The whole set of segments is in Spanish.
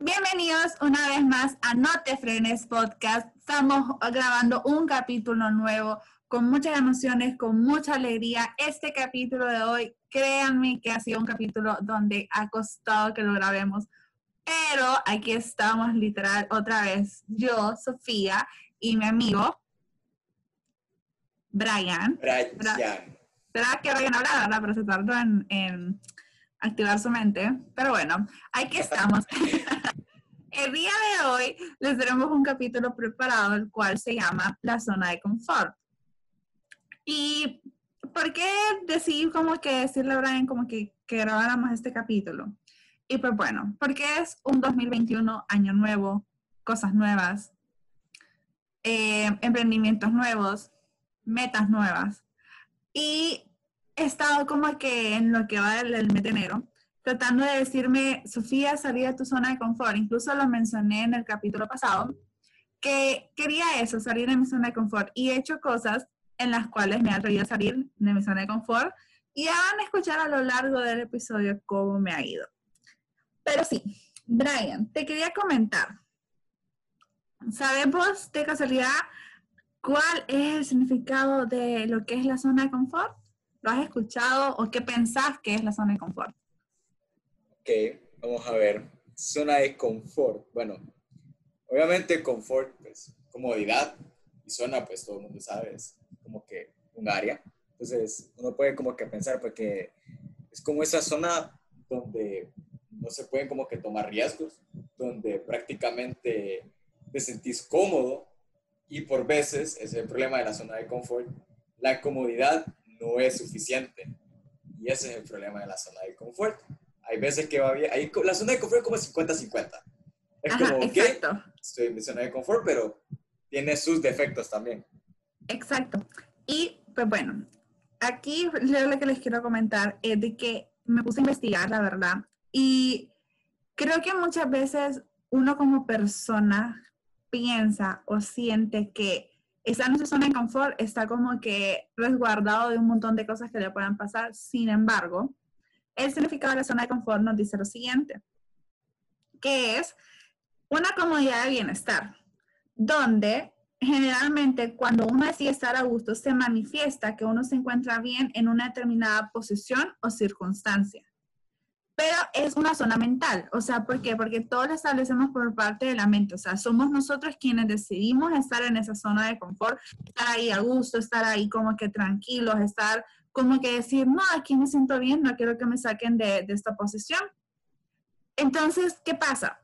Bienvenidos una vez más a No Te Frenes Podcast. Estamos grabando un capítulo nuevo con muchas emociones, con mucha alegría. Este capítulo de hoy, créanme que ha sido un capítulo donde ha costado que lo grabemos, pero aquí estamos literal otra vez, yo, Sofía y mi amigo Brian. Brian. Será que Brian hablaba, ¿verdad? Pero se tardó en, en activar su mente. Pero bueno, aquí estamos. el día de hoy les tenemos un capítulo preparado, el cual se llama La zona de confort. ¿Y por qué decidí como que decirle a Brian como que, grabáramos este capítulo? Y pues bueno, porque es un 2021, año nuevo, cosas nuevas, eh, emprendimientos nuevos, metas nuevas. Y he estado como que en lo que va del, mes de enero, tratando de decirme, Sofía, salí de tu zona de confort. Incluso lo mencioné en el capítulo pasado, que quería eso, salir de mi zona de confort. Y he hecho cosas en las cuales me ha atrevido a salir de mi zona de confort. Y van a escuchar a lo largo del episodio cómo me ha ido. Pero sí, Brian, te quería comentar. ¿Sabemos de casualidad cuál es el significado de lo que es la zona de confort? ¿Lo has escuchado o qué pensás que es la zona de confort? Ok, vamos a ver. Zona de confort. Bueno, obviamente confort, pues comodidad y zona, pues todo el mundo sabe, es como que un área. Entonces, uno puede como que pensar, porque es como esa zona donde no se pueden como que tomar riesgos, donde prácticamente te sentís cómodo y por veces, es el problema de la zona de confort, la comodidad no es suficiente. Y ese es el problema de la zona de confort. Hay veces que va bien, ahí, la zona de confort es como 50-50. Es como, ok, estoy en mi zona de confort, pero tiene sus defectos también. Exacto. Y pues bueno, aquí lo que les quiero comentar es de que me puse a investigar, la verdad, y creo que muchas veces uno como persona piensa o siente que está en su zona de confort, está como que resguardado de un montón de cosas que le puedan pasar. Sin embargo, el significado de la zona de confort nos dice lo siguiente, que es una comodidad de bienestar, donde generalmente cuando uno decide estar a gusto, se manifiesta que uno se encuentra bien en una determinada posición o circunstancia pero es una zona mental. O sea, ¿por qué? Porque todo lo establecemos por parte de la mente. O sea, somos nosotros quienes decidimos estar en esa zona de confort, estar ahí a gusto, estar ahí como que tranquilos, estar como que decir, no, aquí me siento bien, no quiero que me saquen de, de esta posición. Entonces, ¿qué pasa?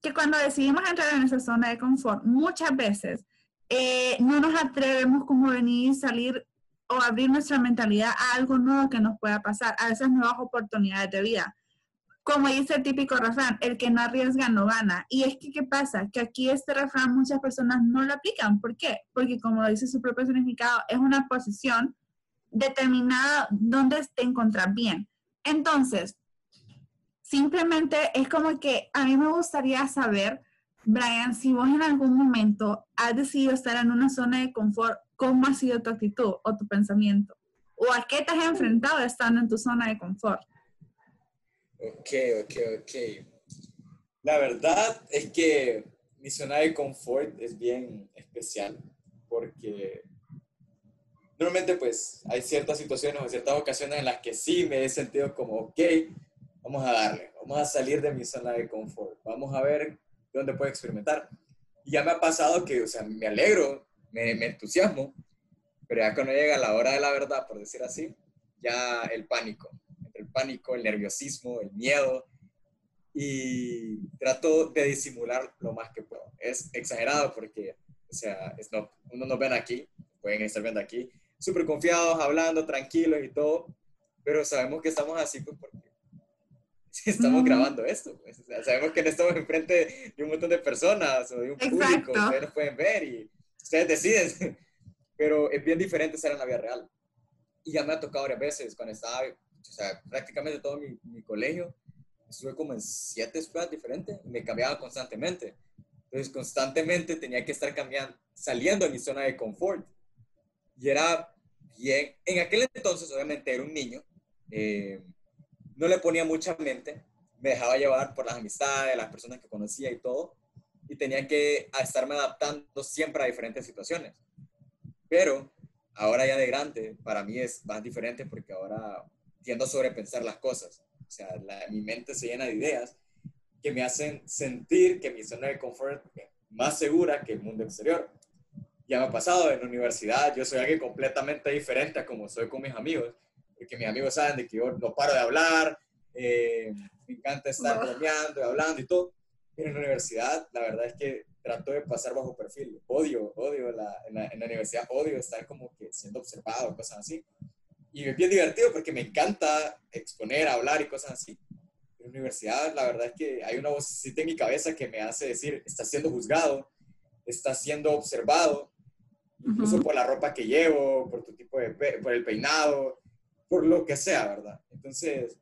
Que cuando decidimos entrar en esa zona de confort, muchas veces eh, no nos atrevemos como venir salir o abrir nuestra mentalidad a algo nuevo que nos pueda pasar, a esas nuevas oportunidades de vida como dice el típico refrán, el que no arriesga no gana. Y es que, ¿qué pasa? Que aquí este refrán muchas personas no lo aplican. ¿Por qué? Porque como dice su propio significado, es una posición determinada donde te encuentras bien. Entonces, simplemente es como que a mí me gustaría saber, Brian, si vos en algún momento has decidido estar en una zona de confort, ¿cómo ha sido tu actitud o tu pensamiento? ¿O a qué te has enfrentado estando en tu zona de confort? Ok, ok, ok. La verdad es que mi zona de confort es bien especial porque normalmente pues hay ciertas situaciones o ciertas ocasiones en las que sí me he sentido como, ok, vamos a darle, vamos a salir de mi zona de confort, vamos a ver dónde puedo experimentar. Y ya me ha pasado que, o sea, me alegro, me, me entusiasmo, pero ya cuando llega la hora de la verdad, por decir así, ya el pánico, el pánico, el nerviosismo, el miedo, y trato de disimular lo más que puedo. Es exagerado porque, o sea, es no, uno nos ven aquí, pueden estar viendo aquí, súper confiados, hablando, tranquilos y todo, pero sabemos que estamos así pues porque estamos grabando esto. Pues, sabemos que no estamos enfrente de un montón de personas o de un público, ustedes nos pueden ver y ustedes deciden, pero es bien diferente ser en la vida real. Y ya me ha tocado varias veces cuando estaba o sea, prácticamente todo mi, mi colegio, estuve como en siete escuelas diferentes y me cambiaba constantemente. Entonces, constantemente tenía que estar cambiando, saliendo de mi zona de confort. Y era bien, en aquel entonces, obviamente, era un niño, eh, no le ponía mucha mente, me dejaba llevar por las amistades, las personas que conocía y todo, y tenía que estarme adaptando siempre a diferentes situaciones. Pero ahora ya de grande, para mí es más diferente porque ahora tiendo a sobrepensar las cosas. O sea, mi mente se llena de ideas que me hacen sentir que mi zona de confort es más segura que el mundo exterior. Ya me ha pasado en la universidad, yo soy alguien completamente diferente a como soy con mis amigos, porque mis amigos saben de que yo no paro de hablar, eh, me encanta estar bromeando y hablando y todo, pero en la universidad la verdad es que trato de pasar bajo perfil, odio, odio la, en, la, en la universidad, odio estar como que siendo observado, cosas así. Y es bien divertido porque me encanta exponer, hablar y cosas así en la universidad, la verdad es que hay una voz en mi cabeza que me hace decir, está siendo juzgado, está siendo observado, incluso por la ropa que llevo, por tu tipo de, por el peinado, por lo que sea, ¿verdad? Entonces,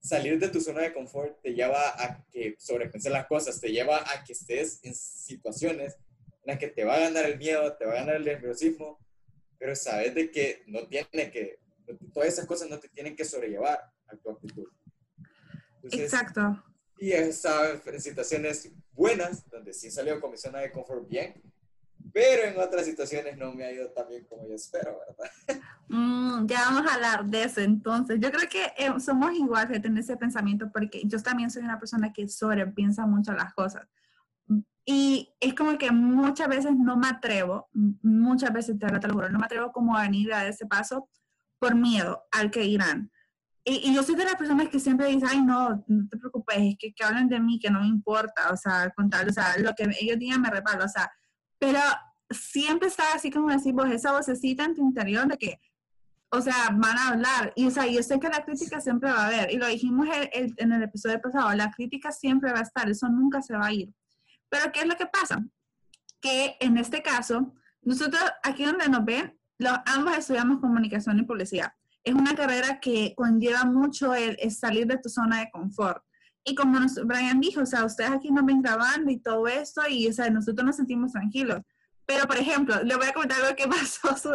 salir de tu zona de confort te lleva a que sobrepensar las cosas, te lleva a que estés en situaciones en las que te va a ganar el miedo, te va a ganar el nerviosismo, pero sabes de que no tiene que, todas esas cosas no te tienen que sobrellevar a tu actitud. Exacto. Y en situaciones buenas, donde sí salió con mi zona de confort bien, pero en otras situaciones no me ha ido tan bien como yo espero, ¿verdad? Mm, ya vamos a hablar de eso entonces. Yo creo que eh, somos igual que tener ese pensamiento porque yo también soy una persona que sobrepiensa mucho las cosas. Y es como que muchas veces no me atrevo, muchas veces te lo juro, no me atrevo como a venir a ese paso por miedo al que irán. Y, yo soy de las personas que siempre dicen, ay, no, no te preocupes, es que, que hablen de mí, que no me importa, o sea, contar, o sea, lo que ellos digan me reparo, o sea, pero siempre está así como decimos, esa vocecita en tu interior de que, o sea, van a hablar. Y, o sea, yo sé que la crítica siempre va a haber, y lo dijimos en el episodio pasado, la crítica siempre va a estar, eso nunca se va a ir. Pero, ¿qué es lo que pasa? Que en este caso, nosotros, aquí donde nos ven, los, ambos estudiamos comunicación y publicidad es una carrera que conlleva mucho el, salir de tu zona de confort. Y como Brian dijo, o sea, ustedes aquí nos ven grabando y todo esto, y o sea, nosotros nos sentimos tranquilos. Pero, por ejemplo, le voy a contar lo que pasó.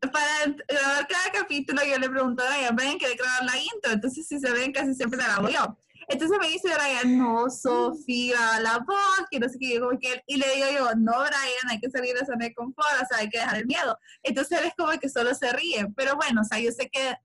Para grabar cada capítulo, yo le pregunto a Brian, Brian, ¿quiere grabar la intro? Entonces, si se ven, casi siempre la hago yo. Entonces me dice Brian, no, Sofía, la voz, que no sé qué, como que, y le digo yo, no, Brian, hay que salir de esa zona de confort, o sea, hay que dejar el miedo. Entonces él es como que solo se ríe, pero bueno, o sea, yo sé que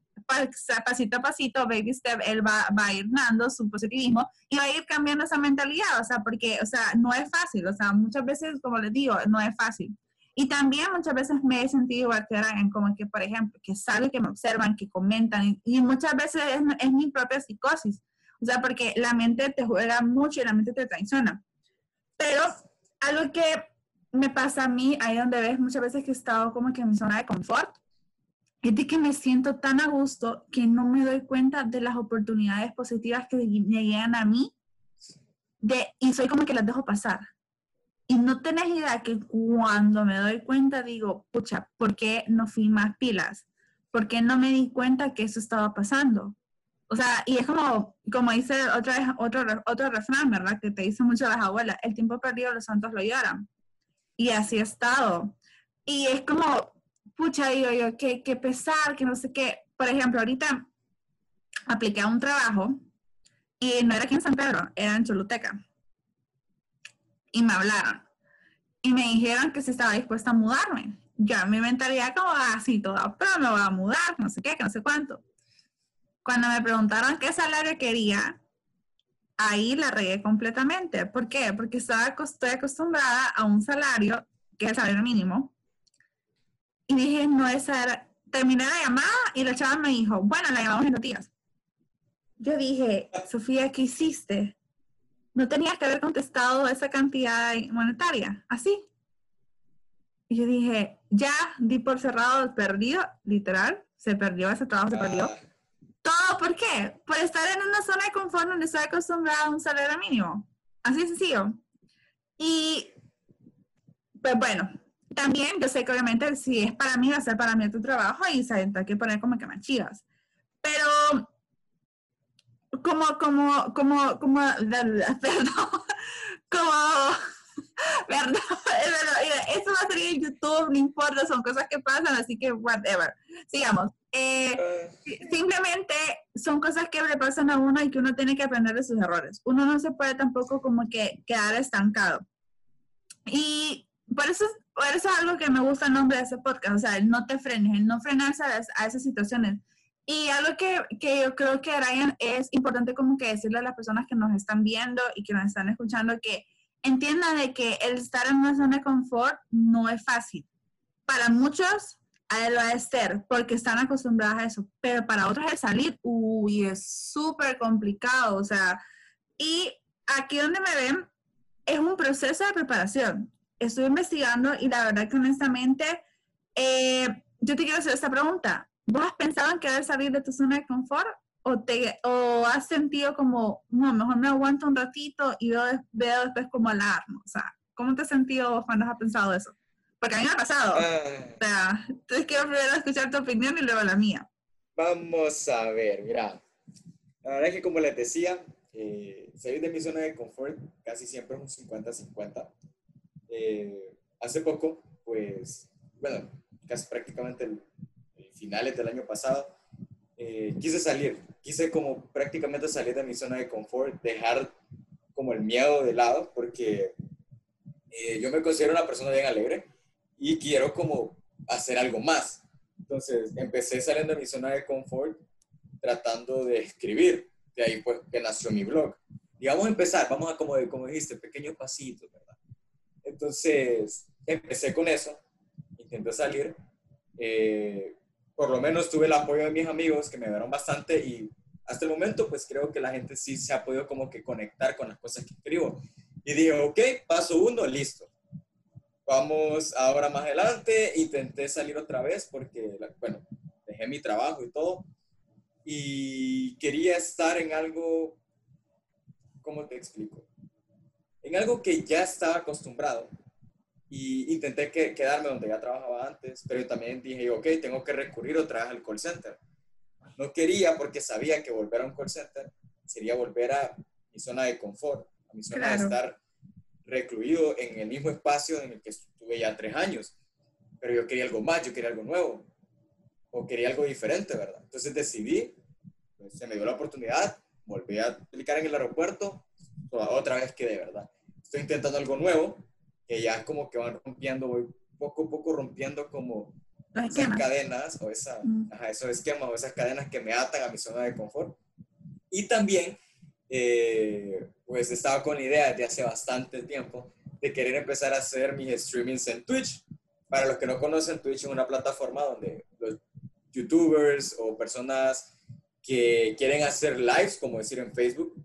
pasito a pasito, baby step, él va, va a ir dando su positivismo y va a ir cambiando esa mentalidad, o sea, porque, o sea, no es fácil, o sea, muchas veces, como les digo, no es fácil. Y también muchas veces me he sentido igual que Brian, como que, por ejemplo, que saben que me observan, que comentan, y, muchas veces es, es mi propia psicosis o sea, porque la mente te juega mucho y la mente te traiciona. Pero algo que me pasa a mí, ahí donde ves muchas veces que he estado como que en mi zona de confort, es de que me siento tan a gusto que no me doy cuenta de las oportunidades positivas que me llegan a mí de, y soy como que las dejo pasar. Y no tenés idea que cuando me doy cuenta digo, pucha, ¿por qué no fui más pilas? ¿Por qué no me di cuenta que eso estaba pasando? O sea, y es como, como dice otra vez, otro, otro refrán, ¿verdad? Que te dicen mucho las abuelas, el tiempo perdido los santos lo lloran. Y así he estado. Y es como, pucha, digo yo, que, que pesar, que no sé qué. Por ejemplo, ahorita apliqué a un trabajo y no era aquí en San Pedro, era en Choluteca. Y me hablaron. Y me dijeron que si estaba dispuesta a mudarme. Yo mi mentalidad como así toda, pero me voy a mudar, no sé qué, que no sé cuánto. Cuando me preguntaron qué salario quería, ahí la regué completamente. ¿Por qué? Porque estaba, estoy acostumbrada a un salario, que es el salario mínimo, y dije, no, esa era... Terminé la llamada y la chava me dijo, bueno, la llamamos en dos días. Yo dije, Sofía, ¿qué hiciste? No tenías que haber contestado esa cantidad monetaria, así. Y yo dije, ya di por cerrado, perdido, literal, se perdió, ese trabajo se perdió. Ah. Todo, ¿por qué? Por estar en una zona de confort donde estoy acostumbrada a un salario mínimo. Así de sencillo. Y, pues bueno, también yo sé que obviamente si es para mí, va a ser para mí tu trabajo y se hay que poner como que más chivas. Pero, como, como, como, como, perdón, como, ¿Verdad? Esto va a salir en YouTube, no importa, son cosas que pasan, así que whatever. Sigamos. Eh, simplemente son cosas que le pasan a uno y que uno tiene que aprender de sus errores. Uno no se puede tampoco como que quedar estancado. Y por eso, por eso es algo que me gusta el nombre de ese podcast, o sea, el no te frenes, el no frenarse a, esas situaciones. Y algo que, que, yo creo que, Ryan, es importante como que decirle a las personas que nos están viendo y que nos están escuchando que entiendan de que el estar en una zona de confort no es fácil. Para muchos lo va a ser porque están acostumbrados a eso, pero para otros es salir, uy, es súper complicado, o sea, y aquí donde me ven es un proceso de preparación. Estoy investigando y la verdad que honestamente, eh, yo te quiero hacer esta pregunta. ¿Vos has pensado en querer salir de tu zona de confort? ¿O, te, o has sentido como, no, mejor me aguanto un ratito y veo, veo después como alarma? O sea, ¿cómo te has sentido vos cuando has pensado eso? Porque a mí me ha pasado. Ah. o sea, entonces quiero primero escuchar tu opinión y luego la mía. Vamos a ver, mira. La verdad es que como les decía, eh, salir de mi zona de confort casi siempre es un 50-50. Eh, hace poco, pues, bueno, casi prácticamente el finales del año pasado, eh, quise salir, quise como prácticamente salir de mi zona de confort, dejar como el miedo de lado, porque eh, yo me considero una persona bien alegre y quiero como hacer algo más. Entonces empecé saliendo de mi zona de confort tratando de escribir, de ahí pues que nació mi blog. A empezar, vamos a como, como dijiste, pequeños pasitos, ¿verdad? Entonces empecé con eso, intenté salir, eh, por lo menos tuve el apoyo de mis amigos que me ayudaron bastante y hasta el momento pues creo que la gente sí se ha podido como que conectar con las cosas que escribo. Y dije, ok, paso uno, listo. Vamos ahora más adelante, intenté salir otra vez porque, bueno, dejé mi trabajo y todo y quería estar en algo, ¿cómo te explico? En algo que ya estaba acostumbrado y intenté que, quedarme donde ya trabajaba antes, pero también dije, ok, tengo que recurrir otra vez al call center. No quería porque sabía que volver a un call center sería volver a mi zona de confort, a mi zona de estar recluido en el mismo espacio en el que estuve ya tres años. Pero yo quería algo más, yo quería algo nuevo, o quería algo diferente, ¿verdad? Entonces decidí, pues, se me dio la oportunidad, volví a aplicar en el aeropuerto, otra vez que de verdad. Estoy intentando algo nuevo, que ya como que van rompiendo, voy poco a poco rompiendo como esas cadenas o esa, esos esquemas o esas cadenas que me atan a mi zona de confort. Y también, eh, pues estaba con la idea desde hace bastante tiempo de querer empezar a hacer mis streamings en Twitch. Para los que no conocen, Twitch es una plataforma donde los youtubers o personas que quieren hacer lives, como decir en Facebook,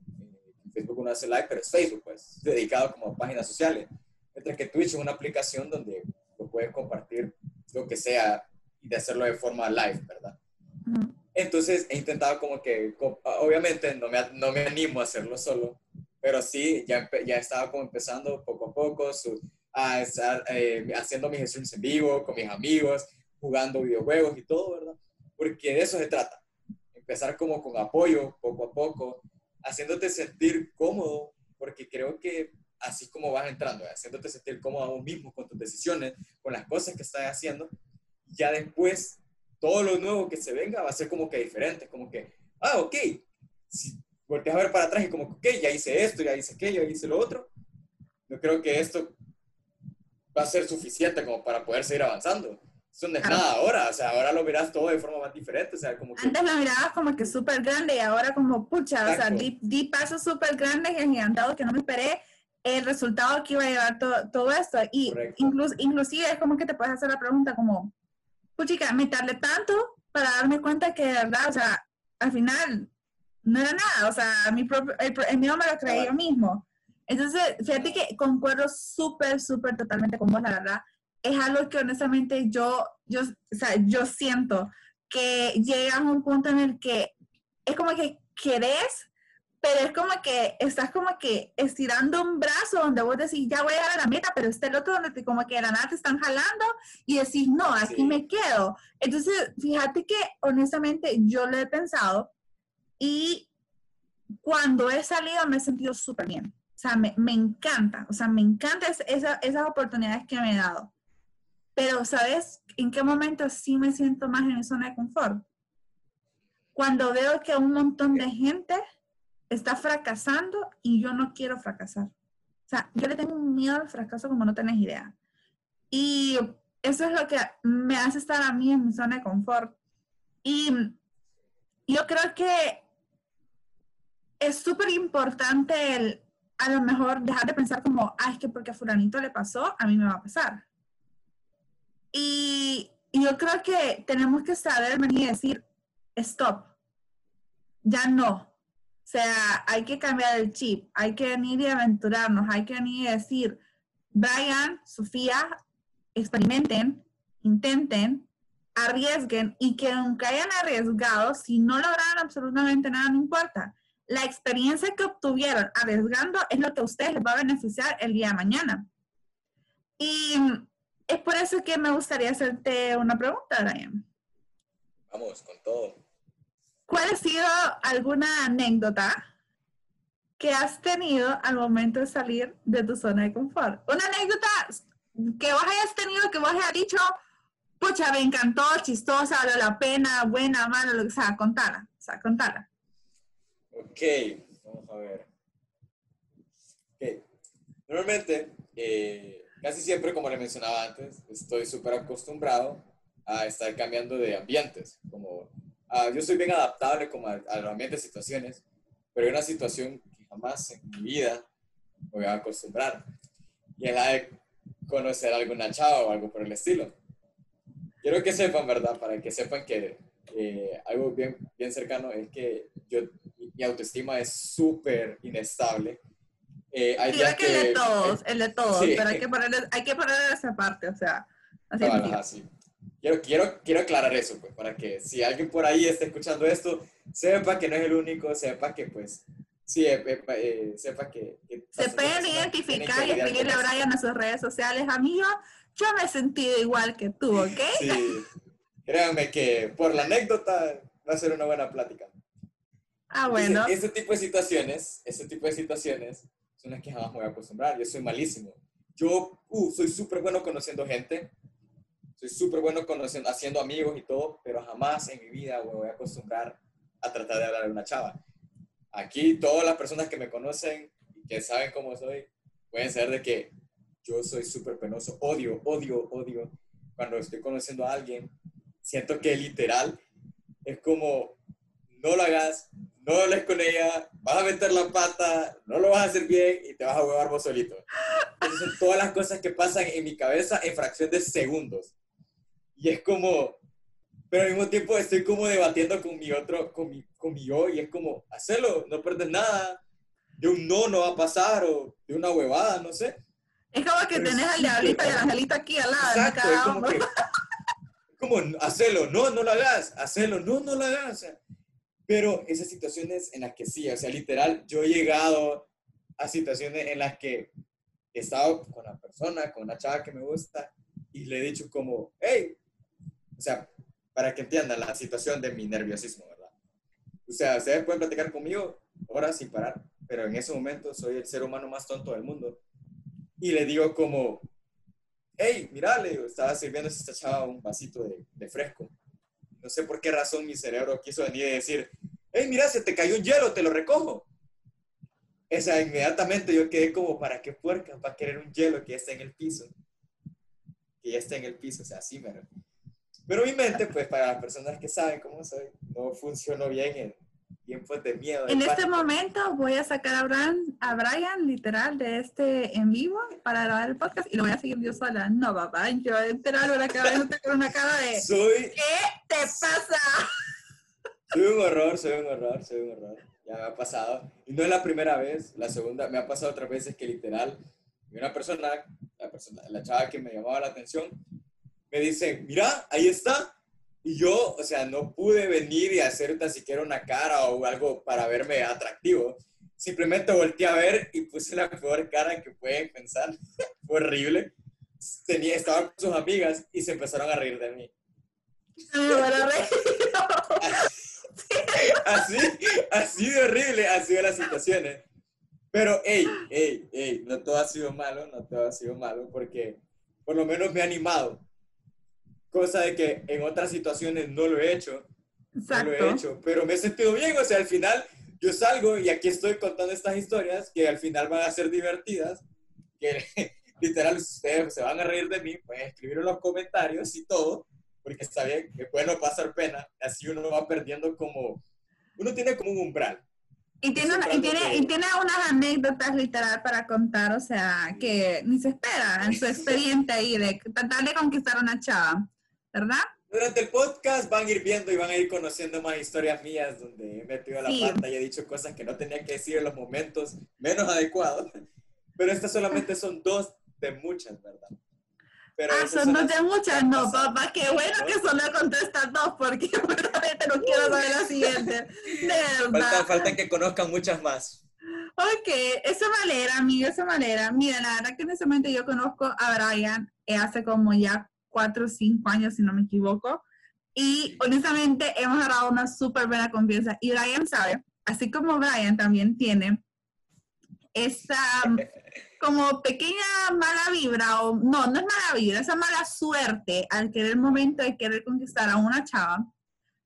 Facebook uno hace live, pero es Facebook, pues, dedicado como a páginas sociales. Mientras que Twitch es una aplicación donde lo puedes compartir lo que sea y de hacerlo de forma live, ¿verdad? Entonces he intentado como que, obviamente no me, no me animo a hacerlo solo, pero sí, ya, ya estaba como empezando poco a poco a estar eh, haciendo mis streams en vivo con mis amigos, jugando videojuegos y todo, ¿verdad? Porque de eso se trata. Empezar como con apoyo, poco a poco, haciéndote sentir cómodo, porque creo que así como vas entrando, haciéndote sentir cómodo a vos mismo con tus decisiones, con las cosas que estás haciendo, ya después todo lo nuevo que se venga va a ser como que diferente, como que, ah, ok, si volteas a ver para atrás y como, ok, ya hice esto, ya hice aquello, ya hice lo otro, yo creo que esto va a ser suficiente como para poder seguir avanzando. Eso no es nada ahora, o sea, ahora lo verás todo de forma más diferente, o sea, como que... Antes lo mirabas como que súper grande y ahora como, pucha, o sea, di, di pasos súper grandes y agigantados que no me esperé el resultado que iba a llevar todo, todo esto. Y incluso, inclusive es como que te puedes hacer la pregunta como, puchica, me tardé tanto para darme cuenta que de verdad, o sea, al final no era nada, o sea, mi propio, el, mío me lo creí yo mismo. Entonces, fíjate que concuerdo súper, súper totalmente con vos, la verdad. Es algo que honestamente yo, yo, o sea, yo siento que llega a un punto en el que es como que querés pero es como que estás como que estirando un brazo donde vos decís, ya voy a llegar a la meta, pero está el otro donde te, como que de la nada te están jalando y decís, no, aquí me quedo. Entonces, fíjate que honestamente yo lo he pensado y cuando he salido me he sentido súper bien. O sea, me, me encanta, o sea, me encanta esa, esas oportunidades que me he dado. Pero, ¿sabes en qué momento sí me siento más en mi zona de confort? Cuando veo que un montón de gente está fracasando y yo no quiero fracasar. O sea, yo le tengo un miedo al fracaso como no tenés idea. Y eso es lo que me hace estar a mí en mi zona de confort. Y yo creo que es súper importante a lo mejor, dejar de pensar como, ah, es que porque a fulanito le pasó, a mí me va a pasar. Y, yo creo que tenemos que saber venir y decir, stop, ya no. O sea, hay que cambiar el chip, hay que venir y aventurarnos, hay que venir y decir, Brian, Sofía, experimenten, intenten, arriesguen y que aunque hayan arriesgado, si no lograron absolutamente nada, no importa. La experiencia que obtuvieron arriesgando es lo que a ustedes les va a beneficiar el día de mañana. Y es por eso que me gustaría hacerte una pregunta, Brian. Vamos, con todo. ¿Cuál ha sido alguna anécdota que has tenido al momento de salir de tu zona de confort? Una anécdota que vos hayas tenido, que vos hayas dicho, pucha, me encantó, chistosa, vale la pena, buena, mala, lo que sea, contala, o sea, contala. Ok, vamos a ver. Ok, normalmente, eh, casi siempre, como le mencionaba antes, estoy súper acostumbrado a estar cambiando de ambientes, como uh, yo soy bien adaptable como a, a los ambientes, situaciones, pero hay una situación que jamás en mi vida me voy a acostumbrar, y es la de conocer a alguna chava o algo por el estilo. Quiero que sepan, ¿verdad? Para que sepan que eh, algo bien, bien cercano es que yo, mi autoestima es súper inestable. Eh, hay días que, el de todos, el de todos, pero hay que, ponerle, hay que ponerle esa parte, o sea, así, así. Quiero, quiero, quiero aclarar eso, pues, para que si alguien por ahí está escuchando esto, sepa que no es el único, sepa que, pues, Sí, eh, eh, eh, sepa que... Se pueden identificar y escribirle a Brian en sus redes sociales, amigo, yo me he sentido igual que tú, ¿ok? Sí, créanme que por la anécdota va a ser una buena plática. Ah, bueno. ese tipo de situaciones, ese tipo de situaciones son que jamás me voy a acostumbrar. Yo soy malísimo. Yo uh, soy súper bueno conociendo gente, soy súper bueno conociendo, haciendo amigos y todo, pero jamás en mi vida me voy a acostumbrar a tratar de hablar de una chava. Aquí todas las personas que me conocen y que saben cómo soy, pueden saber de que yo soy súper penoso, odio, odio, odio. Cuando estoy conociendo a alguien, siento que literal es como, no lo hagas, no hables con ella, vas a meter la pata, no lo vas a hacer bien y te vas a huevar vos solito. Esas son todas las cosas que pasan en mi cabeza en fracción de segundos. Y es como, pero al mismo tiempo estoy como debatiendo con mi otro, con mi, con mi yo, y es como, hacelo, no pierdes nada, de un no no va a pasar, o de una huevada, no sé. Es como que tenés al diablito y al angelito aquí al lado. Exacto, es como que, como, hacelo, no, no lo hagas, hacelo, no, no lo hagas. Pero esas situaciones en las que sí, o sea, literal, yo he llegado a situaciones en las que he estado con la persona, con una chava que me gusta, y le he dicho como, hey, o sea, para que entiendan la situación de mi nerviosismo, ¿verdad? O sea, ustedes pueden platicar conmigo horas sin parar, pero en ese momento soy el ser humano más tonto del mundo. Y le digo como, hey, mira, le estaba sirviendo a esta chava un vasito de, de, fresco. No sé por qué razón mi cerebro quiso venir y decir, hey, mira, se te cayó un hielo, te lo recojo. O sea, inmediatamente yo quedé como, ¿para qué puerca? Para querer un hielo que ya está en el piso. Que ya está en el piso, o sea, así, ¿verdad? Pero mi mente, pues para las personas que saben cómo soy, no funcionó bien en tiempos de miedo. en este momento voy a sacar a Brian, a Brian, literal, de este en vivo para grabar el podcast y lo voy a seguir yo sola. No, papá, yo literal voy a acabar con una cara de... Soy... ¿Qué te pasa? Soy un horror, soy un horror, soy un horror. Ya me ha pasado. Y no es la primera vez, la segunda, me ha pasado otras veces que literal, una persona, la, persona, la chava que me llamaba la atención, me dicen, mira, ahí está. Y yo, o sea, no pude venir y hacer tan siquiera una cara o algo para verme atractivo. Simplemente volteé a ver y puse la peor cara que pueden pensar. Fue horrible. Tenía, estaba con sus amigas y se empezaron a reír de mí. así, así de horrible han sido las situaciones. Pero, hey, hey, hey, no todo ha sido malo, no todo ha sido malo, porque por lo menos me ha animado. Cosa de que en otras situaciones no lo he hecho. Exacto. No lo he hecho, pero me he sentido bien. O sea, al final yo salgo y aquí estoy contando estas historias que al final van a ser divertidas, que literal ustedes se van a reír de mí, pueden escribir en los comentarios y todo, porque está bien, es bueno pasar pena, así uno va perdiendo como, uno tiene como un umbral. Y tiene, y, tiene, y tiene unas anécdotas literal para contar, o sea, que ni se espera en su expediente ahí de tratar de conquistar a una chava, ¿verdad? Durante el podcast van a ir viendo y van a ir conociendo más historias mías donde he metido la pata y he dicho cosas que no tenía que decir en los momentos menos adecuados. Pero estas solamente son dos de muchas, ¿verdad? ah, son dos de muchas, no, papá, qué bueno que solo contestas dos, porque realmente no quiero saber la siguiente. De verdad. Falta, que conozcan muchas más. Ok, eso me alegra, amigo, eso me alegra. Mira, la verdad que en ese momento yo conozco a Brian eh, hace como ya cuatro o cinco años, si no me equivoco, y honestamente hemos agarrado una súper buena confianza. Y Brian sabe, así como Brian también tiene esa como pequeña mala vibra, o no, no es mala vibra, esa mala suerte al querer el momento de querer conquistar a una chava.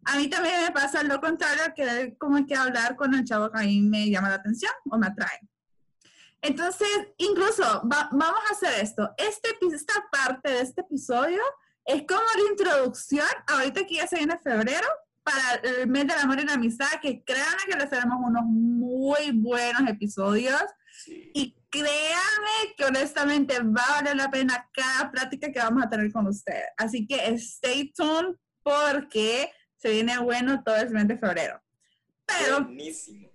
A mí también me pasa lo contrario, querer como que hablar con el chavo que a mí me llama la atención o me atrae. Entonces, incluso vamos a hacer esto. Este, esta parte de este episodio es como la introducción, ahorita que ya se viene febrero, para el mes del amor y la amistad, que créanme que les haremos unos muy buenos episodios. Y créanme que honestamente va a valer la pena cada plática que vamos a tener con ustedes. Así que stay tuned porque se viene bueno todo el mes de febrero. Pero, Buenísimo.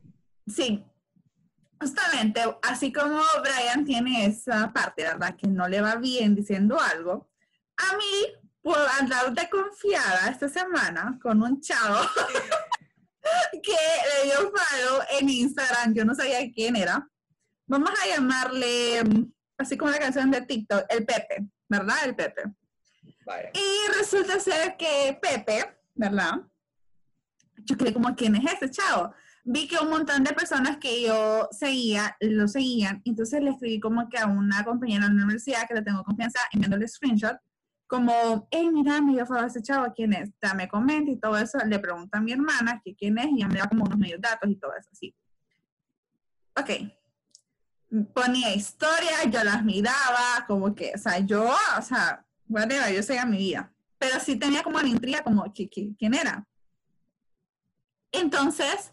Sí, justamente, así como Brian tiene esa parte, ¿verdad? Que no le va bien diciendo algo, a mí, por andar de confiada esta semana con un chavo que le dio follow en Instagram, yo no sabía quién era, vamos a llamarle, así como la canción de TikTok, el Pepe, ¿verdad? El Pepe. Y resulta ser que Pepe, ¿verdad? Yo creí como, ¿quién es ese chavo? Vi que un montón de personas que yo seguía, lo seguían, entonces le escribí como que a una compañera de la universidad que le tengo confianza, enviándole screenshot, como, hey, mira, me dio favor ese chavo, ¿quién es? Ya me comenta y todo eso, le pregunta a mi hermana que quién es y ya me da como unos medios datos y todo eso, así. Ok, ponía historias, yo las miraba, como que, o sea, yo, o sea, whatever, yo seguía mi vida. Pero sí tenía como la intriga, como, ¿quién era? Entonces,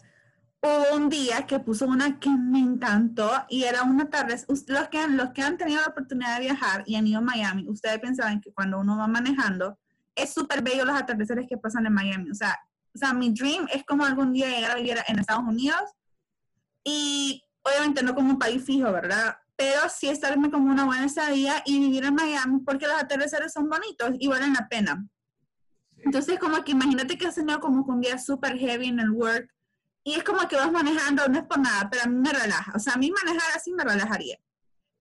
hubo un día que puso una que me encantó y era una tarde, los que, los que han tenido la oportunidad de viajar y han ido a Miami, ustedes pensaban que cuando uno va manejando, es súper bello los atardeceres que pasan en Miami. O sea, o sea, mi dream es como algún día llegar a vivir en Estados Unidos y obviamente no como un país fijo, ¿verdad? Pero sí estarme como una buena estadía y vivir en Miami porque los atardeceres son bonitos y valen la pena. Entonces, como que imagínate que has tenido como un día súper heavy en el work y es como que vas manejando, no es por nada, pero a mí me relaja. O sea, a mí manejar así me relajaría.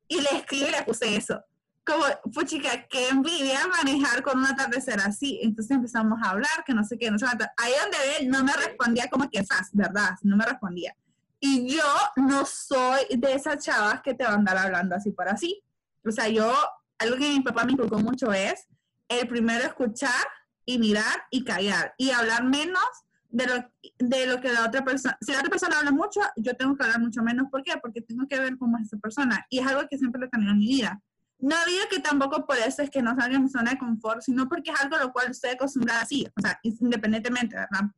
Y le escribí y le puse eso. Como, pues chica, qué envidia manejar con un atardecer así. Entonces empezamos a hablar, que no sé qué, no sé Ahí donde él no me respondía como que fast, ¿verdad? No me respondía. Y yo no soy de esas chavas que te van a andar hablando así por así. O sea, yo, algo que mi papá me inculcó mucho es el primero escuchar y mirar y callar y hablar menos de lo, de lo que la otra persona, si la otra persona habla mucho, yo tengo que hablar mucho menos. ¿Por qué? Porque tengo que ver cómo es esa persona. Y es algo que siempre lo tenido en mi vida. No digo que tampoco por eso es que no salga en mi zona de confort, sino porque es algo a lo cual estoy acostumbrada así, o sea, independientemente, ¿verdad?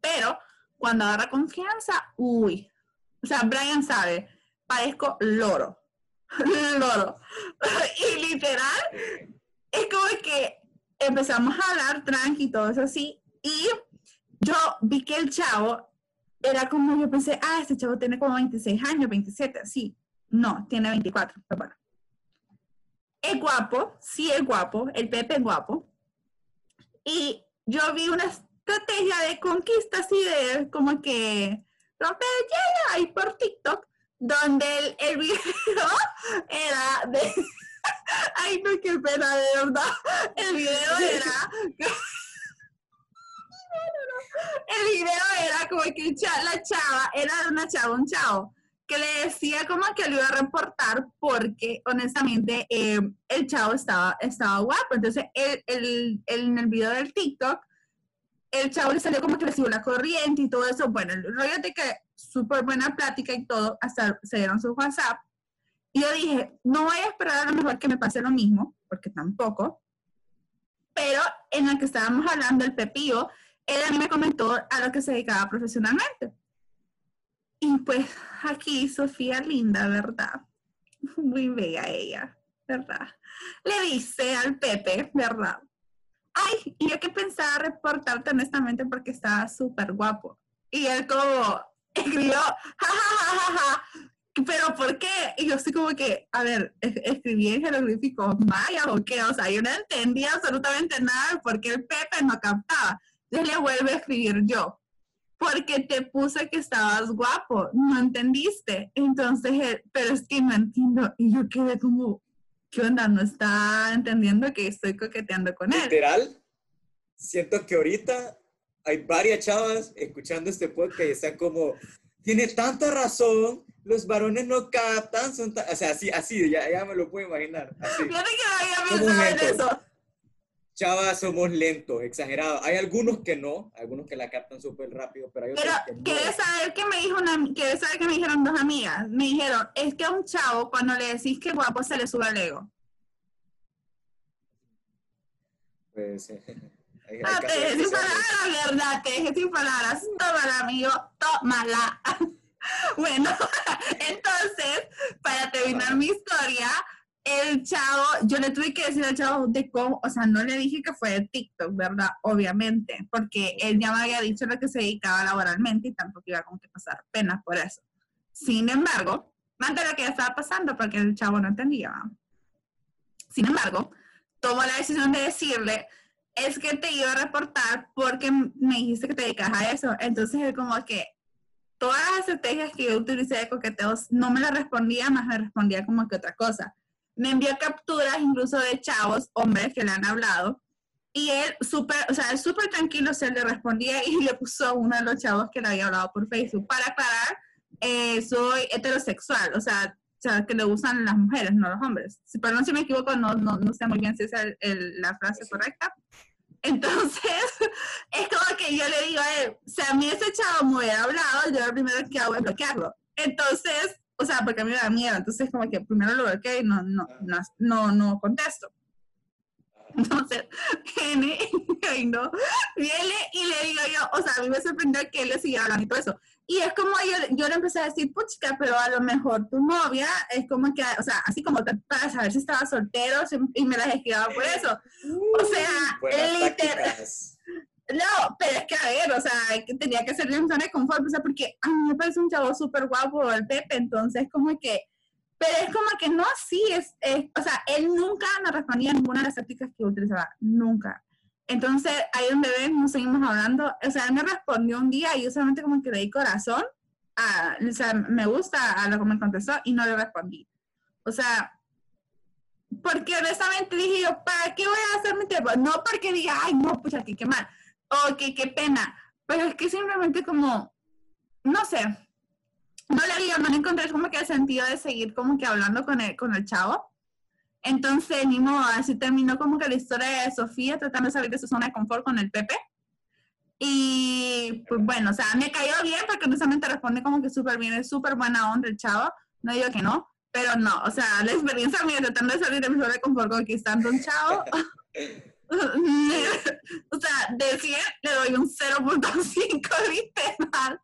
Pero cuando agarra confianza, uy. O sea, Brian sabe, parezco loro. loro. y literal, es como que empezamos a hablar tranqui todo eso así. Y yo vi que el chavo era como, yo pensé, ah, este chavo tiene como 26 años, 27, sí. No, tiene 24, pero bueno. Es guapo, sí es guapo, el Pepe es guapo. Y yo vi unas estrategia de conquista así de como que romper el ahí por TikTok, donde el, el video era de... Ay, no, qué pena, de verdad. El video era... El video era como que la chava era de una chava, un chavo, que le decía como que lo iba a reportar porque honestamente eh, el chavo estaba, estaba guapo. Entonces, el, el, en el video del TikTok, el chavo le salió como que recibió la corriente y todo eso. Bueno, el rollo de que súper buena plática y todo, hasta se dieron su WhatsApp. Y yo dije, no voy a esperar a lo mejor que me pase lo mismo, porque tampoco. Pero en la que estábamos hablando, el Pepillo, él me comentó a lo que se dedicaba profesionalmente. Y pues aquí Sofía Linda, ¿verdad? Muy bella ella, ¿verdad? Le dice al Pepe, ¿verdad? Ay, y yo que pensaba reportarte honestamente porque estaba súper guapo. Y él como escribió, ja, ja, ja, pero ¿por qué? Y yo así como que, a ver, escribí en jeroglífico maya o qué, o sea, yo no entendía absolutamente nada porque el Pepe no captaba. Entonces le vuelve a escribir yo, porque te puse que estabas guapo, no entendiste. Entonces, pero es que no entiendo. Y yo quedé como, ¿qué onda? No está entendiendo que estoy coqueteando con él. Literal, siento que ahorita hay varias chavas escuchando este podcast y están como, tiene tanta razón, los varones no captan, son o sea, así, así, ya, ya me lo puedo imaginar. Así. Que no había pensado en eso. Chavas, somos lentos, exagerados. Hay algunos que no, algunos que la captan súper rápido, pero hay otros pero, que no. ¿quieres saber qué me dijo una, saber qué me dijeron dos amigas? Me dijeron, es que a un chavo cuando le decís que guapo se le sube el ego. Pues, eh, hay, hay Ah, te dejé sin palabras, ¿verdad? Te dejé sin palabras. Tómala, amigo, tómala. bueno, entonces, para terminar mi historia, el chavo, yo le tuve que decir al chavo de cómo, o sea, no le dije que fue de TikTok, ¿verdad? Obviamente, porque él ya me había dicho lo que se dedicaba laboralmente y tampoco iba como que pasar penas por eso. Sin embargo, más de lo que ya estaba pasando, porque el chavo no entendía. Sin embargo, tomó la decisión de decirle, es que te iba a reportar porque me dijiste que te dedicas a eso. Entonces, él como que todas las estrategias que yo utilicé de coqueteos no me las respondía, más me respondía como que otra cosa. Me envió capturas incluso de chavos, hombres que le han hablado, y él súper, o sea, súper tranquilo se le respondía y le puso a uno de los chavos que le había hablado por Facebook. Para aclarar, eh, soy heterosexual, o sea, o sea, que le gustan las mujeres, no los hombres. Si, perdón si me equivoco, no, no, no sé muy bien si esa es el- la frase correcta. Entonces, es como que yo le digo a él, si a mí ese chavo me hubiera hablado, yo lo primero que hago es bloquearlo. Entonces, o sea, porque a mí me da miedo, entonces como que primero lo bloqueo y no, no, no, no, no contesto. Entonces, viene, ay no, viene y le digo yo, o sea, a mí me sorprendió que él le siguiera hablando y todo eso. Y es como yo, yo le empecé a decir, puchica, pero a lo mejor tu novia es como que, o sea, así como que para saber si estaba soltero y me las esquivaba por eso. O sea, literal. No, pero es que a ver, o sea, que tenía que ser en zona de confort, o sea, porque a me parece un chavo súper guapo el Pepe, entonces como que, pero es como que no, sí, es, es- o sea, él nunca me respondía ninguna de las tácticas que utilizaba, nunca. Entonces, ahí donde ven, nos seguimos hablando, o sea, él me respondió un día y yo solamente como que le di corazón, a, o sea, me gusta a lo que me contestó y no le respondí. O sea, porque honestamente dije yo, ¿para qué voy a hacer mi tiempo? No porque diga, ay, no, aquí qué mal, o que qué pena, pero es que simplemente como, no sé, no le digo, no le encontré como que el sentido de seguir como que hablando con el, con el chavo. Entonces, ni modo, así terminó como que la historia de Sofía tratando de salir de su zona de confort con el Pepe. Y pues bueno, o sea, me cayó bien porque honestamente responde como que súper bien, es súper buena onda el chavo, no digo que no, pero no, o sea, la experiencia mía tratando de salir de mi zona de confort conquistando un chavo, o sea, de 100 le doy un 0.5 literal.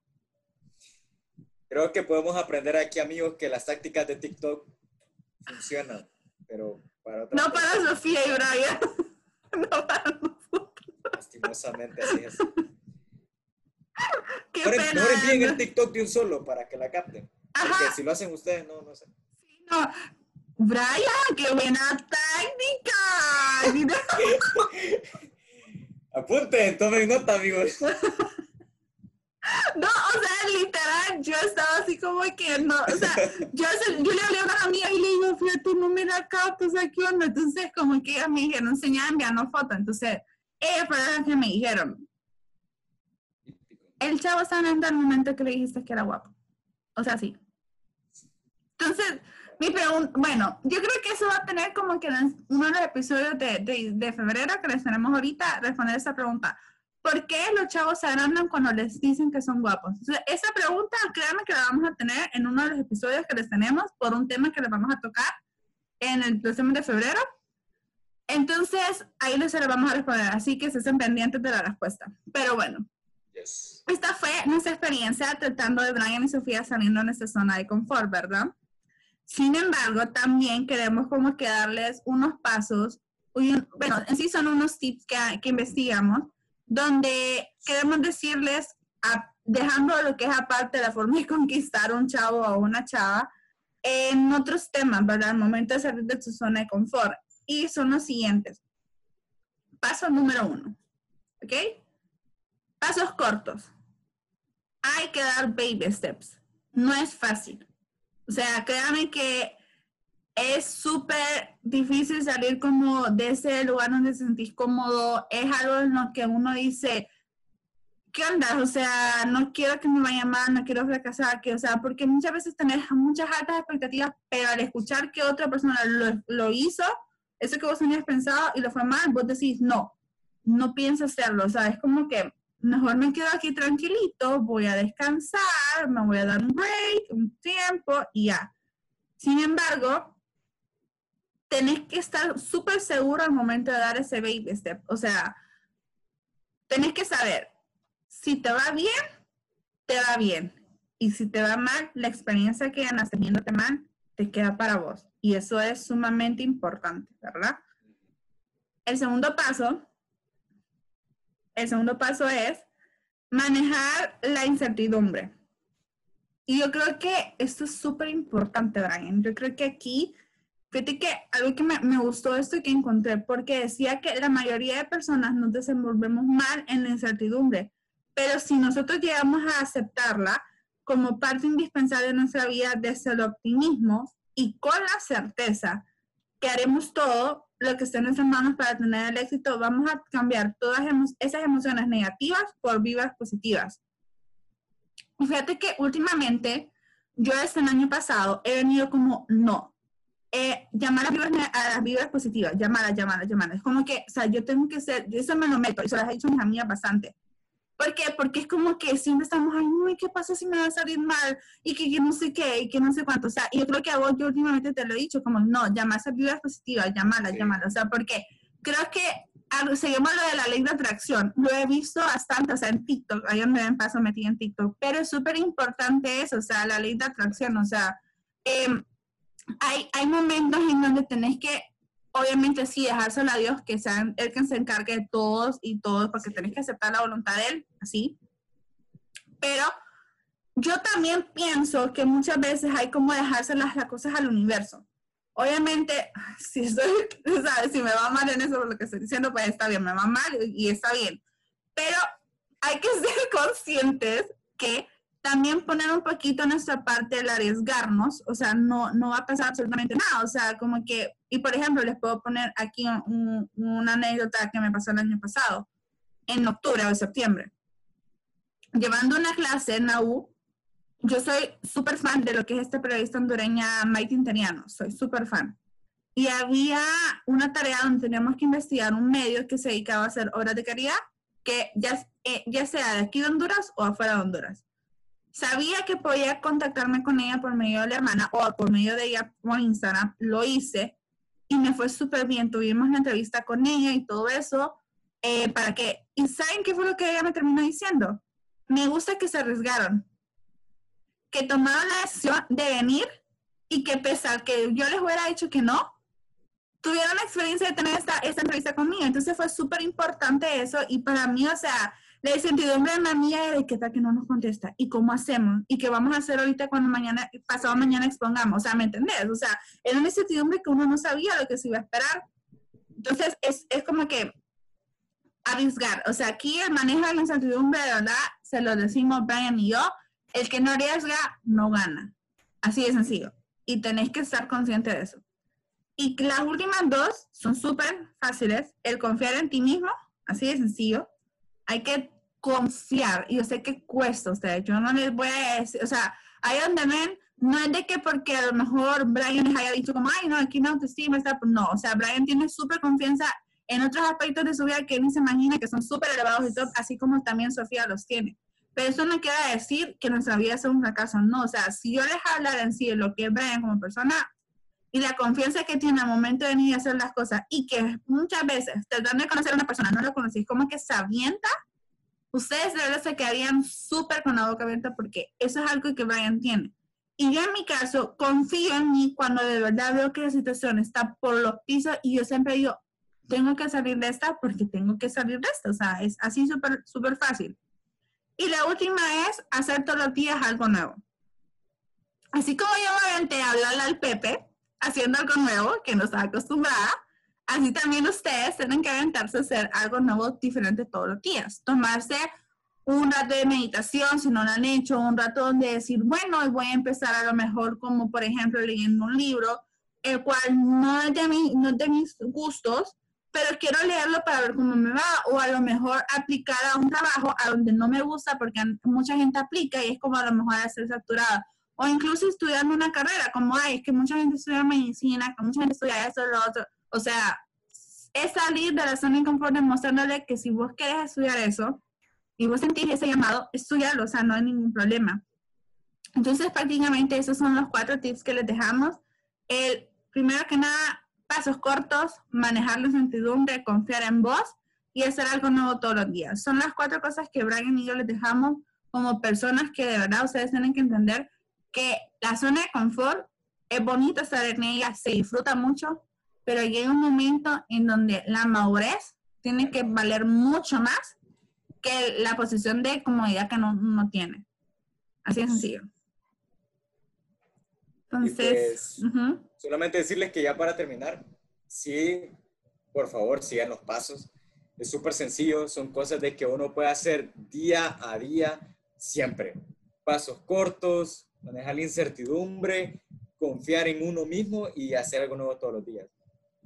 Creo que podemos aprender aquí, amigos, que las tácticas de TikTok funcionan, pero para otras No para Sofía y Brian, no para nosotros. lastimosamente así es. Qué pena. envíen el TikTok de un solo para que la capten. Porque Ajá, si lo hacen ustedes, no, no sé. no. Brian, qué buena táctica. Apunten, tomen nota, amigos. No, o sea, literal, yo estaba así como que no, o sea, yo, le hablé a una amiga y le digo, fíjate, no me la captas, ¿qué onda? Entonces, como que ellas me dijeron, enseñar enviando fotos, entonces, ellas fueron las que me dijeron, el chavo está en el momento que le dijiste que era guapo. O sea, sí. Entonces, mi pregunta, bueno, yo creo que eso va a tener como que en uno de los episodios de, de, de febrero que les tenemos ahorita, responder esa pregunta. ¿Por qué los chavos se agrandan cuando les dicen que son guapos? esa pregunta, créanme que la vamos a tener en uno de los episodios que les tenemos por un tema que les vamos a tocar en el próximo de febrero. Entonces, ahí les se lo vamos a responder, así que se estén pendientes de la respuesta. Pero bueno, esta fue nuestra experiencia tratando de Brian y Sofía saliendo en esta zona de confort, ¿verdad? Sin embargo, también queremos como que darles unos pasos, bueno, en sí son unos tips que, que investigamos, donde queremos decirles, dejando lo que es aparte la forma de conquistar un chavo o una chava, en otros temas, ¿verdad? Al momento de salir de su zona de confort. Y son los siguientes. Paso número uno. ¿Ok? Pasos cortos. Hay que dar baby steps. No es fácil. O sea, créanme que es súper difícil salir como de ese lugar donde te sentís cómodo. Es algo en lo que uno dice, ¿qué onda? O sea, no quiero que me vaya mal, no quiero fracasar, que, o sea, porque muchas veces tenés muchas altas expectativas, pero al escuchar que otra persona lo, lo hizo, eso que vos tenías pensado y lo fue mal, vos decís, no, no pienso hacerlo. O sea, es como que mejor me quedo aquí tranquilito, voy a descansar, me voy a dar un break, un tiempo y ya. Sin embargo, tenés que estar súper seguro al momento de dar ese baby step. O sea, tenés que saber, si te va bien, te va bien. Y si te va mal, la experiencia que ganas teniéndote mal, te queda para vos. Y eso es sumamente importante, ¿verdad? El segundo paso, el segundo paso es manejar la incertidumbre. Y yo creo que esto es súper importante, Brian. Yo creo que aquí Fíjate que algo que me, me, gustó esto que encontré, porque decía que la mayoría de personas nos desenvolvemos mal en la incertidumbre, pero si nosotros llegamos a aceptarla como parte indispensable de nuestra vida desde el optimismo y con la certeza que haremos todo lo que esté en nuestras manos para tener el éxito, vamos a cambiar todas esas emociones negativas por vivas positivas. Fíjate que últimamente, yo desde el año pasado he venido como, no, eh, llamar a, vibras, a las vibras positivas, llamadas, llamadas, llamadas. Es como que, o sea, yo tengo que ser, yo eso me lo meto, y se las he dicho a mis amigas bastante. ¿Por qué? Porque es como que siempre estamos, ay, uy, ¿qué pasa si me va a salir mal? Y que, yo no sé qué, y que no sé cuánto. O sea, yo creo que a vos yo últimamente te lo he dicho, como, no, llamar a vibras positivas, llamadas, sí. llamadas. O sea, porque creo que seguimos lo de la ley de atracción. Lo he visto bastante, o sea, en TikTok, ahí donde me paso metí en TikTok. Pero es súper importante eso, o sea, la ley de atracción, o sea, eh, hay, hay momentos en donde tenés que, obviamente sí, dejárselo a Dios, que sea Él que se encargue de todos y todos, porque tenés que aceptar la voluntad de Él, así. Pero yo también pienso que muchas veces hay como dejárselas las cosas al universo. Obviamente, si, estoy, si me va mal en eso, lo que estoy diciendo, pues está bien, me va mal y está bien. Pero hay que ser conscientes que también poner un poquito nuestra parte el arriesgarnos, o sea, no, no va a pasar absolutamente nada, o sea, como que, y por ejemplo, les puedo poner aquí un, una anécdota que me pasó el año pasado, en octubre o septiembre. Llevando una clase en la U, yo soy súper fan de lo que es esta periodista hondureña Maite Interiano, soy súper fan. Y había una tarea donde teníamos que investigar un medio que se dedicaba a hacer obras de caridad, que ya, eh, ya sea de aquí de Honduras o afuera de Honduras sabía que podía contactarme con ella por medio de la hermana o por medio de ella por Instagram, lo hice y me fue súper bien. Tuvimos la entrevista con ella y todo eso. Eh, para que, ¿y saben qué fue lo que ella me terminó diciendo? Me gusta que se arriesgaron, que tomaron la decisión de venir y que pesar que yo les hubiera dicho que no, tuvieron la experiencia de tener esta, esta entrevista conmigo. Entonces fue súper importante eso y para mí, o sea, la incertidumbre en la mía de que tal que no nos contesta y cómo hacemos y qué vamos a hacer ahorita cuando mañana, pasado mañana expongamos. O sea, ¿me entendés? O sea, era una incertidumbre que uno no sabía lo que se iba a esperar. Entonces, es, es como que arriesgar. O sea, aquí el manejo de la incertidumbre, de verdad, se lo decimos Brian y yo, el que no arriesga, no gana. Así de sencillo. Y tenéis que estar consciente de eso. Y las últimas dos son súper fáciles. El confiar en ti mismo, así de sencillo hay que confiar. Y yo sé que cuesta a ustedes. Yo no les voy a decir, o sea, ahí donde ven, no es de que porque a lo mejor Brian les haya dicho como, ay, no, aquí no autoestima está, no, o sea, Brian tiene súper confianza en otros aspectos de su vida que él se imagina que son súper elevados y todo, así como también Sofía los tiene. Pero eso no quiere decir que nuestra vida sea un fracaso, no, o sea, si yo les hablar en sí de lo que es Brian como persona y la confianza que tiene al momento de venir a hacer las cosas y que muchas veces tratando de conocer a una persona no lo conocéis, como que se avienta, ustedes de verdad se quedarían súper con la boca abierta porque eso es algo que Brian tiene. Y yo en mi caso confío en mí cuando de verdad veo que la situación está por los pisos y yo siempre digo, tengo que salir de esta porque tengo que salir de esta. O sea, es así súper, súper fácil. Y la última es hacer todos los días algo nuevo. Así como yo me aventé a hablarle al Pepe haciendo algo nuevo que no estaba acostumbrada, así también ustedes tienen que aventarse a hacer algo nuevo diferente todos los días. Tomarse un rato de meditación, si no lo han hecho, un rato donde decir, bueno, voy a empezar a lo mejor como por ejemplo leyendo un libro, el cual no es de, mi, no es de mis gustos, pero quiero leerlo para ver cómo me va, o a lo mejor aplicar a un trabajo a donde no me gusta, porque mucha gente aplica y es como a lo mejor a ser saturada, o incluso estudiando una carrera, como hay, es que mucha gente estudia medicina, que mucha gente estudia eso, lo otro, o sea, es salir de la zona de confort demostrándole que si vos querés estudiar eso, y vos sentís ese llamado, estudiarlo, o sea, no hay ningún problema. Entonces, prácticamente esos son los cuatro tips que les dejamos. El primero que nada, pasos cortos, manejar la incertidumbre, confiar en vos y hacer algo nuevo todos los días. Son las cuatro cosas que Brian y yo les dejamos como personas que de verdad ustedes tienen que entender que la zona de confort es bonito estar en ella, se disfruta mucho, pero llega un momento en donde la madurez tiene que valer mucho más que la posición de comodidad que no, no tiene. Así de sencillo. Entonces, pues, solamente decirles que ya para terminar, sí, por favor, sigan los pasos. Es súper sencillo, son cosas de que uno puede hacer día a día, siempre. Pasos cortos, manejar la incertidumbre, confiar en uno mismo y hacer algo nuevo todos los días.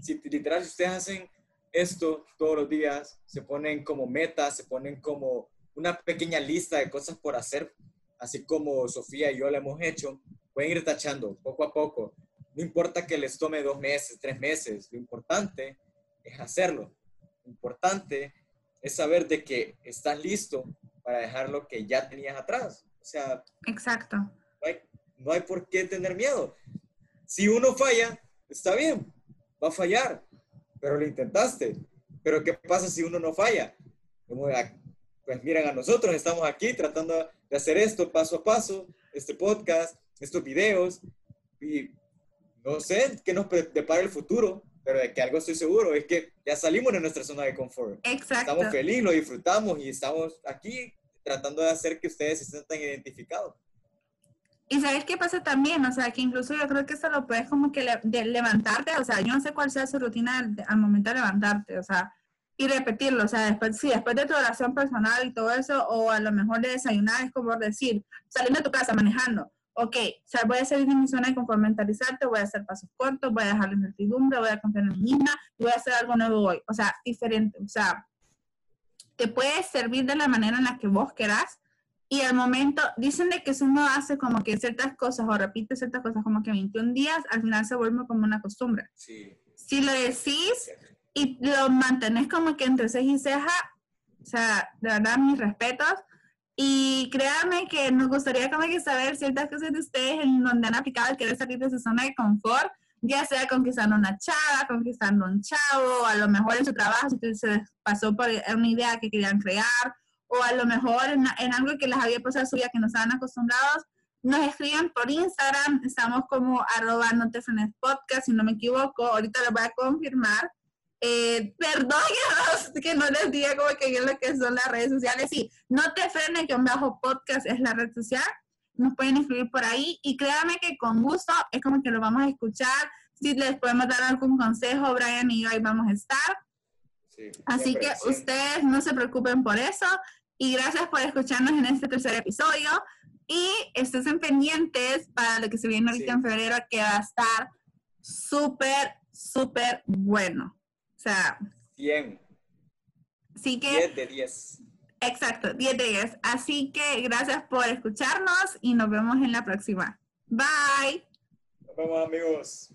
Si literal, si ustedes hacen esto todos los días, se ponen como metas, se ponen como una pequeña lista de cosas por hacer, así como Sofía y yo lo hemos hecho, pueden ir tachando poco a poco. No importa que les tome dos meses, tres meses, lo importante es hacerlo. Lo importante es saber de que estás listo para dejar lo que ya tenías atrás. O sea, exacto. No hay, no hay por qué tener miedo. Si uno falla, está bien, va a fallar pero lo intentaste. Pero ¿qué pasa si uno no falla? Pues miren, a nosotros estamos aquí tratando de hacer esto paso a paso, este podcast, estos videos, y no sé qué nos depara el futuro, pero de que algo estoy seguro es que ya salimos de nuestra zona de confort. Exacto. Estamos felices, lo disfrutamos y estamos aquí tratando de hacer que ustedes se sientan identificados. Y sabes qué pasa también, o sea, que incluso yo creo que eso lo puedes como que de levantarte, o sea, yo no sé cuál sea su rutina al, momento de levantarte, o sea, y repetirlo, o sea, después, sí, después de tu oración personal y todo eso, o a lo mejor de desayunar, es como decir, saliendo de tu casa, manejando, ok, o sea, voy a salir de mi zona de conformentalizarte, voy a hacer pasos cortos, voy a dejar la incertidumbre, voy a confiar en mí misma, voy a hacer algo nuevo hoy, o sea, diferente, o sea, te puede servir de la manera en la que vos querás, y al momento, dicen de que si uno hace como que ciertas cosas o repite ciertas cosas como que 21 días, al final se vuelve como una costumbre. Si lo decís y lo mantenés como que entre ceja y ceja, o sea, de verdad, mis respetos. Y créanme que nos gustaría como saber ciertas cosas de ustedes en donde han aplicado el querer salir de su zona de confort, ya sea conquistando una chava, conquistando un chavo, a lo mejor en su trabajo, si se pasó por una idea que querían crear, o a lo mejor en, algo que les había pasado su vida que no estaban acostumbrados, nos escriben por Instagram, estamos como arroba no te podcast, si no me equivoco, ahorita lo voy a confirmar. Eh, perdón que no, les diga como que bien lo que son las redes sociales, sí, no te frenes que un bajo podcast es la red social, nos pueden escribir por ahí y créanme que con gusto es como que lo vamos a escuchar, si les podemos dar algún consejo, Brian y yo ahí vamos a estar. Así que ustedes no se preocupen por eso. Y gracias por escucharnos en este tercer episodio. Y estén pendientes para lo que se viene ahorita en febrero, que va a estar súper, súper bueno. Sea. 100. Así que. 10 de 10. Exacto, 10 de 10. Así que gracias por escucharnos y nos vemos en la próxima. Bye. Nos vemos amigos.